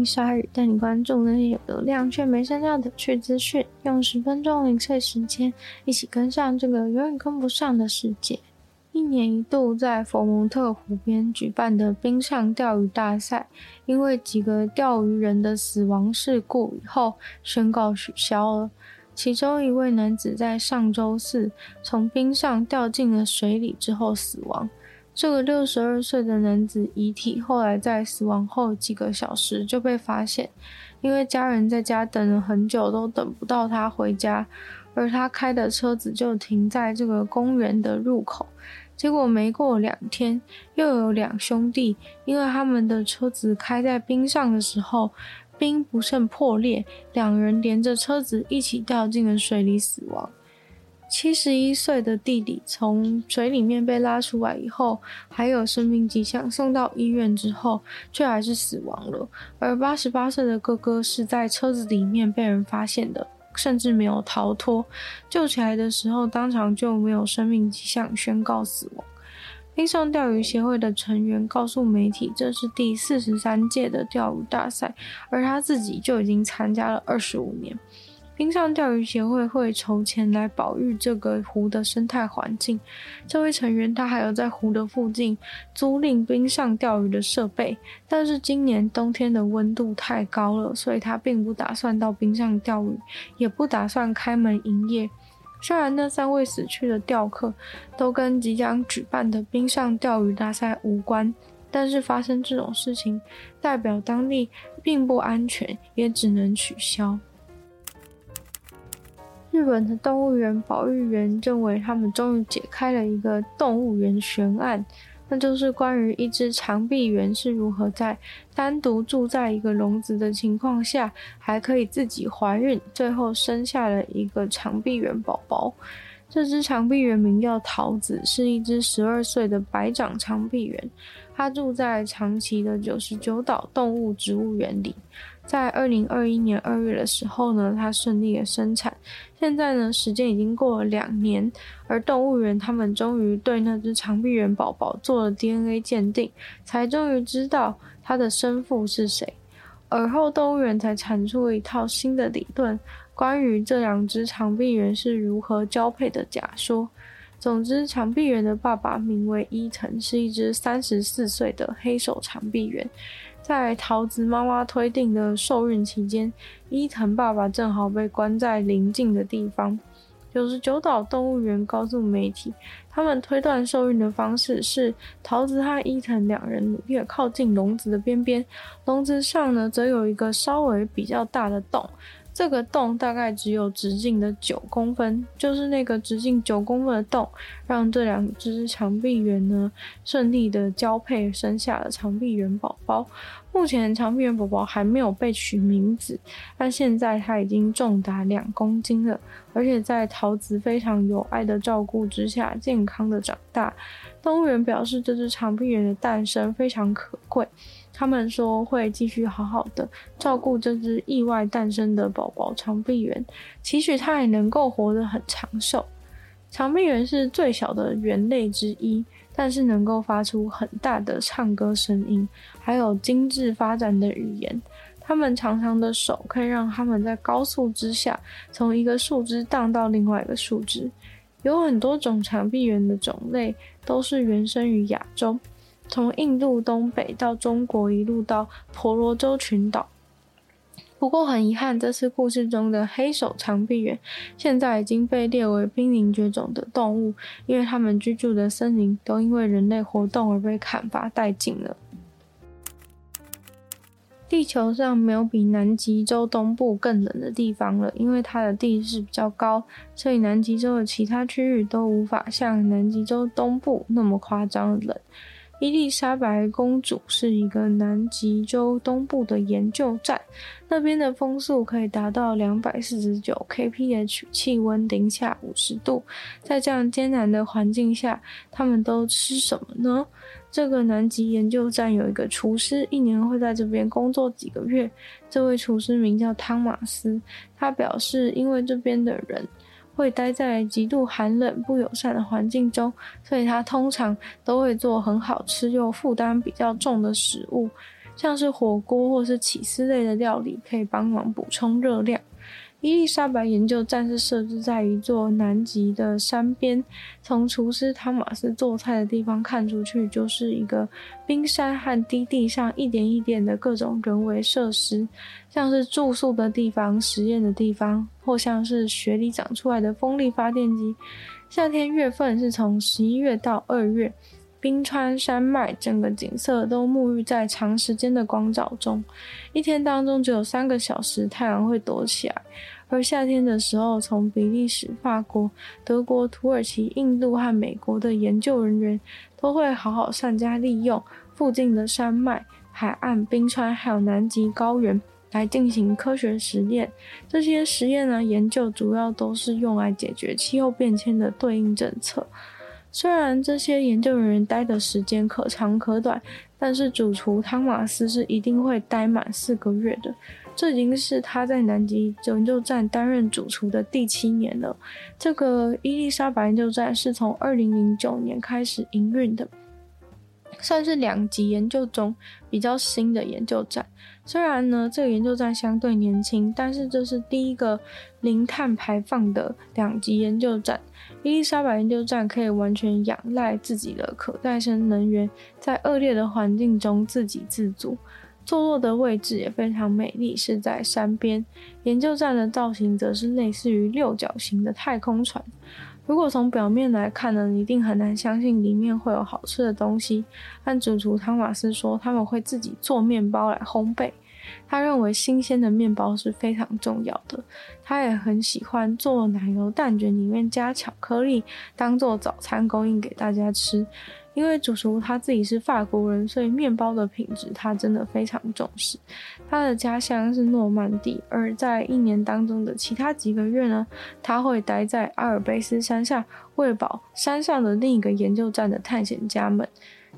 欢迎光临鲨语，带你关注那些有流量却没声量的趣资讯。用十分钟零碎时间，一起跟上这个永远跟不上的世界。一年一度在佛蒙特湖边举办的冰上钓鱼大赛，因为几个钓鱼人的死亡事故以后，宣告取消了。其中一位男子在上周四从冰上掉进了水里之后死亡。这个六十二岁的男子遗体后来在死亡后几个小时就被发现，因为家人在家等了很久都等不到他回家，而他开的车子就停在这个公园的入口。结果没过两天，又有两兄弟因为他们的车子开在冰上的时候。冰不慎破裂，两人连着车子一起掉进了水里死亡。七十一岁的弟弟从水里面被拉出来以后，还有生命迹象，送到医院之后却还是死亡了。而八十八岁的哥哥是在车子里面被人发现的，甚至没有逃脱。救起来的时候，当场就没有生命迹象，宣告死亡。冰上钓鱼协会的成员告诉媒体，这是第四十三届的钓鱼大赛，而他自己就已经参加了二十五年。冰上钓鱼协会会筹钱来保育这个湖的生态环境。这位成员他还有在湖的附近租赁冰上钓鱼的设备，但是今年冬天的温度太高了，所以他并不打算到冰上钓鱼，也不打算开门营业。虽然那三位死去的钓客都跟即将举办的冰上钓鱼大赛无关，但是发生这种事情，代表当地并不安全，也只能取消。日本的动物园保育员认为，他们终于解开了一个动物园悬案。那就是关于一只长臂猿是如何在单独住在一个笼子的情况下，还可以自己怀孕，最后生下了一个长臂猿宝宝。这只长臂猿名叫桃子，是一只十二岁的白掌长臂猿，它住在长崎的九十九岛动物植物园里。在二零二一年二月的时候呢，它顺利的生产。现在呢，时间已经过了两年，而动物园他们终于对那只长臂猿宝宝做了 DNA 鉴定，才终于知道它的生父是谁。而后动物园才产出了一套新的理论，关于这两只长臂猿是如何交配的假说。总之，长臂猿的爸爸名为伊藤，是一只三十四岁的黑手长臂猿。在桃子妈妈推定的受孕期间，伊藤爸爸正好被关在邻近的地方。九十九岛动物园告诉媒体，他们推断受孕的方式是桃子和伊藤两人越靠近笼子的边边，笼子上呢则有一个稍微比较大的洞。这个洞大概只有直径的九公分，就是那个直径九公分的洞，让这两只长臂猿呢顺利的交配，生下了长臂猿宝宝。目前长臂猿宝宝还没有被取名字，但现在它已经重达两公斤了，而且在桃子非常有爱的照顾之下，健康的长大。动物园表示，这只长臂猿的诞生非常可贵。他们说会继续好好的照顾这只意外诞生的宝宝长臂猿，期许它也能够活得很长寿。长臂猿是最小的猿类之一，但是能够发出很大的唱歌声音，还有精致发展的语言。它们长长的手可以让它们在高速之下从一个树枝荡到另外一个树枝。有很多种长臂猿的种类都是原生于亚洲。从印度东北到中国，一路到婆罗洲群岛，不过很遗憾，这次故事中的黑手长臂猿现在已经被列为濒临绝种的动物，因为它们居住的森林都因为人类活动而被砍伐殆尽了。地球上没有比南极洲东部更冷的地方了，因为它的地势比较高，所以南极洲的其他区域都无法像南极洲东部那么夸张冷。伊丽莎白公主是一个南极洲东部的研究站，那边的风速可以达到两百四十九 kph，气温零下五十度。在这样艰难的环境下，他们都吃什么呢？这个南极研究站有一个厨师，一年会在这边工作几个月。这位厨师名叫汤马斯，他表示，因为这边的人。会待在极度寒冷、不友善的环境中，所以它通常都会做很好吃又负担比较重的食物，像是火锅或是起司类的料理，可以帮忙补充热量。伊丽莎白研究站是设置在一座南极的山边，从厨师汤马斯做菜的地方看出去，就是一个冰山和低地上一点一点的各种人为设施，像是住宿的地方、实验的地方，或像是雪里长出来的风力发电机。夏天月份是从十一月到二月。冰川山脉，整个景色都沐浴在长时间的光照中。一天当中只有三个小时太阳会躲起来，而夏天的时候，从比利时、法国、德国、土耳其、印度和美国的研究人员都会好好善加利用附近的山脉、海岸、冰川，还有南极高原来进行科学实验。这些实验呢，研究主要都是用来解决气候变迁的对应政策。虽然这些研究人员待的时间可长可短，但是主厨汤马斯是一定会待满四个月的。这已经是他在南极研究站担任主厨的第七年了。这个伊丽莎白研究站是从二零零九年开始营运的。算是两极研究中比较新的研究站。虽然呢，这个研究站相对年轻，但是这是第一个零碳排放的两极研究站。伊丽莎白研究站可以完全仰赖自己的可再生能源，在恶劣的环境中自给自足。坐落的位置也非常美丽，是在山边。研究站的造型则是类似于六角形的太空船。如果从表面来看呢，你一定很难相信里面会有好吃的东西。但主厨汤马斯说，他们会自己做面包来烘焙。他认为新鲜的面包是非常重要的。他也很喜欢做奶油蛋卷，里面加巧克力，当做早餐供应给大家吃。因为主厨他自己是法国人，所以面包的品质他真的非常重视。他的家乡是诺曼底，而在一年当中的其他几个月呢，他会待在阿尔卑斯山下，喂饱山上的另一个研究站的探险家们。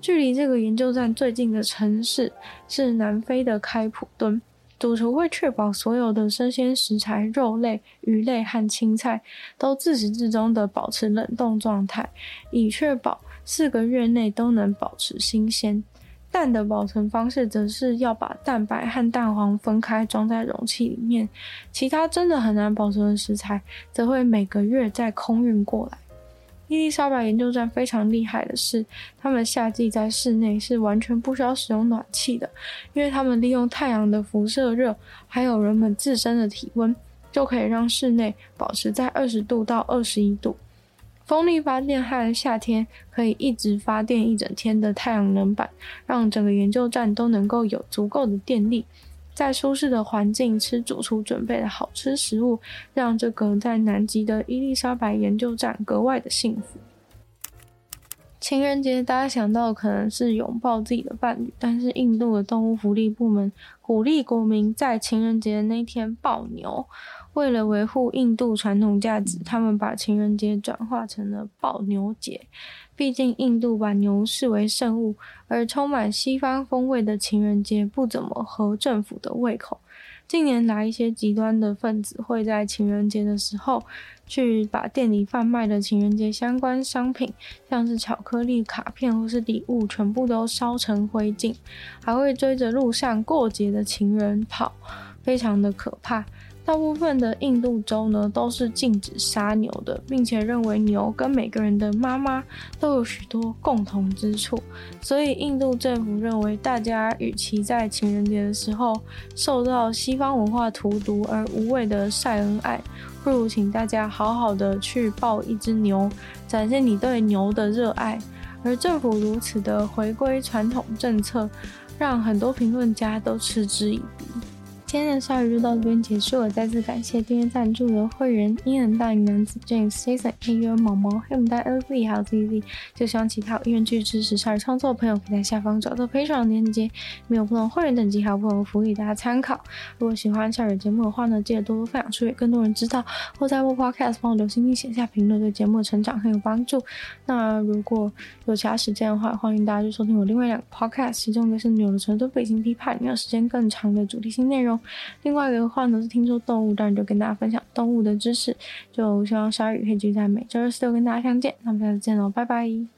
距离这个研究站最近的城市是南非的开普敦。主厨会确保所有的生鲜食材、肉类、鱼类和青菜都自始至终的保持冷冻状态，以确保四个月内都能保持新鲜。蛋的保存方式则是要把蛋白和蛋黄分开装在容器里面，其他真的很难保存的食材则会每个月再空运过来。伊丽莎白研究站非常厉害的是，他们夏季在室内是完全不需要使用暖气的，因为他们利用太阳的辐射热，还有人们自身的体温，就可以让室内保持在二十度到二十一度。风力发电和夏天可以一直发电一整天的太阳能板，让整个研究站都能够有足够的电力。在舒适的环境吃主厨准备的好吃食物，让这个在南极的伊丽莎白研究站格外的幸福。情人节，大家想到可能是拥抱自己的伴侣，但是印度的动物福利部门鼓励国民在情人节那天抱牛。为了维护印度传统价值，他们把情人节转化成了抱牛节。毕竟印度把牛视为圣物，而充满西方风味的情人节不怎么合政府的胃口。近年来，一些极端的分子会在情人节的时候，去把店里贩卖的情人节相关商品，像是巧克力、卡片或是礼物，全部都烧成灰烬，还会追着路上过节的情人跑，非常的可怕。大部分的印度州呢都是禁止杀牛的，并且认为牛跟每个人的妈妈都有许多共同之处。所以印度政府认为，大家与其在情人节的时候受到西方文化荼毒而无谓的晒恩爱，不如请大家好好的去抱一只牛，展现你对牛的热爱。而政府如此的回归传统政策，让很多评论家都嗤之以鼻。今天的鲨语就到这边结束了，再次感谢订阅赞助的会员伊恩、大龄男子 James、Jason、A U、毛毛、黑牡丹、LZ 还有 ZZ。就希望其他有意愿去支持鲨鱼创作的朋友，可以在下方找到赔偿链接，没有不同会员等级还有不同福利，大家参考。如果喜欢鲨鱼节目的话呢，记得多多分享出去，更多人知道。或在播 Podcast 帮我留心并写下评论，对节目的成长很有帮助。那如果有其他时间的话，欢迎大家去收听我另外两个 Podcast，其中一个是《纽的成都北京批判》，你有时间更长的主题性内容。另外一个的话呢，是听说动物，当然就跟大家分享动物的知识。就希望鲨鱼可以继续在每周二、四、六跟大家相见。那我们下次见喽，拜拜。